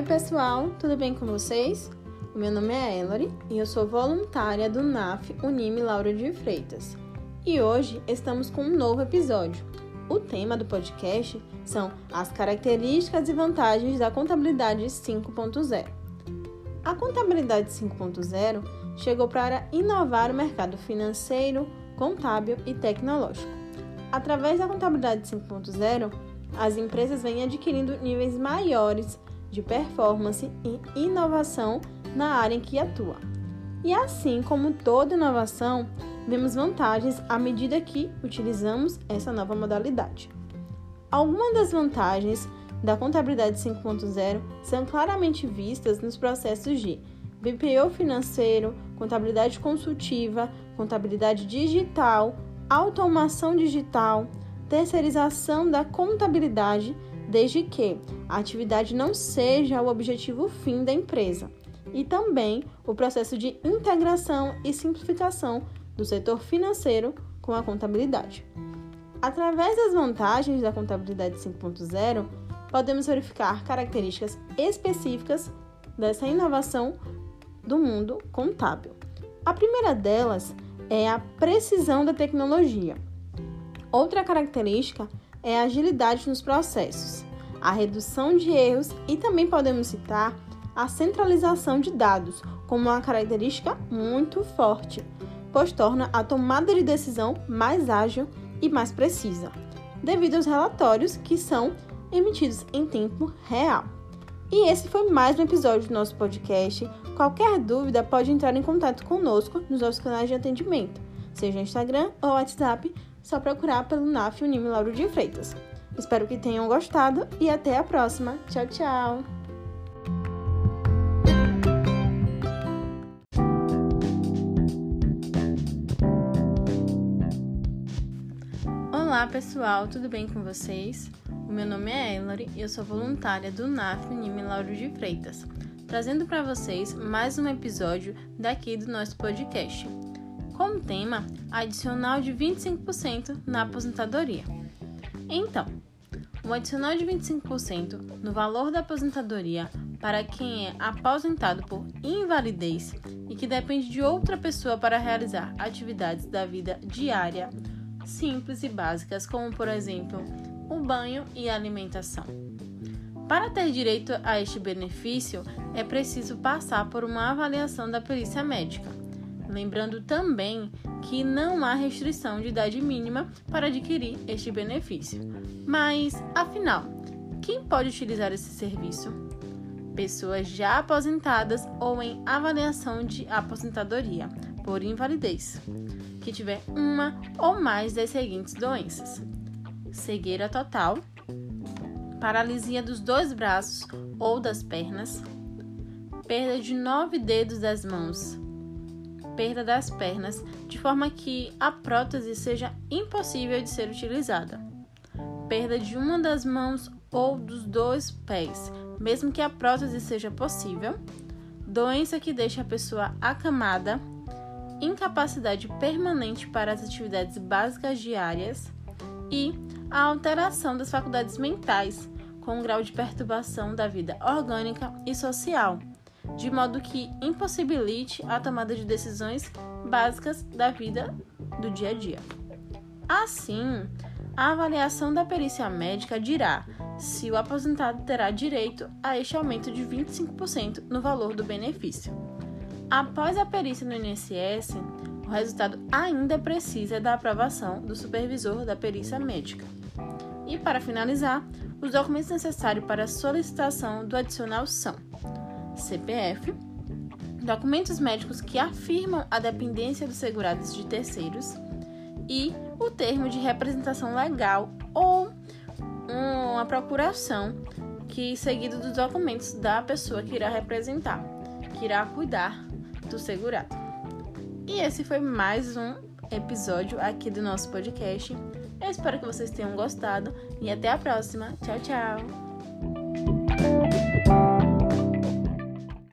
Oi, pessoal, tudo bem com vocês? O meu nome é Ellery e eu sou voluntária do NAF Unime Laura de Freitas. E hoje estamos com um novo episódio. O tema do podcast são as características e vantagens da contabilidade 5.0. A contabilidade 5.0 chegou para inovar o mercado financeiro, contábil e tecnológico. Através da contabilidade 5.0, as empresas vêm adquirindo níveis maiores de performance e inovação na área em que atua. E assim como toda inovação, vemos vantagens à medida que utilizamos essa nova modalidade. Algumas das vantagens da contabilidade 5.0 são claramente vistas nos processos de BPO financeiro, contabilidade consultiva, contabilidade digital, automação digital, terceirização da contabilidade, desde que a atividade não seja o objetivo fim da empresa, e também o processo de integração e simplificação do setor financeiro com a contabilidade. Através das vantagens da contabilidade 5.0, podemos verificar características específicas dessa inovação do mundo contábil. A primeira delas é a precisão da tecnologia. Outra característica é a agilidade nos processos, a redução de erros e também podemos citar a centralização de dados como uma característica muito forte, pois torna a tomada de decisão mais ágil e mais precisa, devido aos relatórios que são emitidos em tempo real. E esse foi mais um episódio do nosso podcast. Qualquer dúvida pode entrar em contato conosco nos nossos canais de atendimento, seja Instagram ou WhatsApp, só procurar pelo NAF Unime Lauro de Freitas. Espero que tenham gostado e até a próxima. Tchau, tchau! Olá pessoal, tudo bem com vocês? O meu nome é Ellery e eu sou voluntária do NAF Unime Lauro de Freitas, trazendo para vocês mais um episódio daqui do nosso podcast, com o tema adicional de 25% na aposentadoria. Então, o adicional de 25% no valor da aposentadoria para quem é aposentado por invalidez e que depende de outra pessoa para realizar atividades da vida diária simples e básicas, como por exemplo o banho e a alimentação. Para ter direito a este benefício, é preciso passar por uma avaliação da perícia médica. Lembrando também que não há restrição de idade mínima para adquirir este benefício. Mas, afinal, quem pode utilizar esse serviço? Pessoas já aposentadas ou em avaliação de aposentadoria por invalidez, que tiver uma ou mais das seguintes doenças: cegueira total, paralisia dos dois braços ou das pernas, perda de nove dedos das mãos, perda das pernas, de forma que a prótese seja impossível de ser utilizada, perda de uma das mãos ou dos dois pés, mesmo que a prótese seja possível, doença que deixa a pessoa acamada, incapacidade permanente para as atividades básicas diárias. E a alteração das faculdades mentais, com um grau de perturbação da vida orgânica e social, de modo que impossibilite a tomada de decisões básicas da vida do dia a dia. Assim, a avaliação da perícia médica dirá se o aposentado terá direito a este aumento de 25% no valor do benefício. Após a perícia no INSS, o resultado ainda precisa da aprovação do supervisor da perícia médica. E para finalizar, os documentos necessários para a solicitação do adicional são CPF, documentos médicos que afirmam a dependência dos segurados de terceiros e o termo de representação legal ou uma procuração que seguido dos documentos da pessoa que irá representar, que irá cuidar do segurado. E esse foi mais um episódio aqui do nosso podcast. Eu espero que vocês tenham gostado e até a próxima. Tchau, tchau!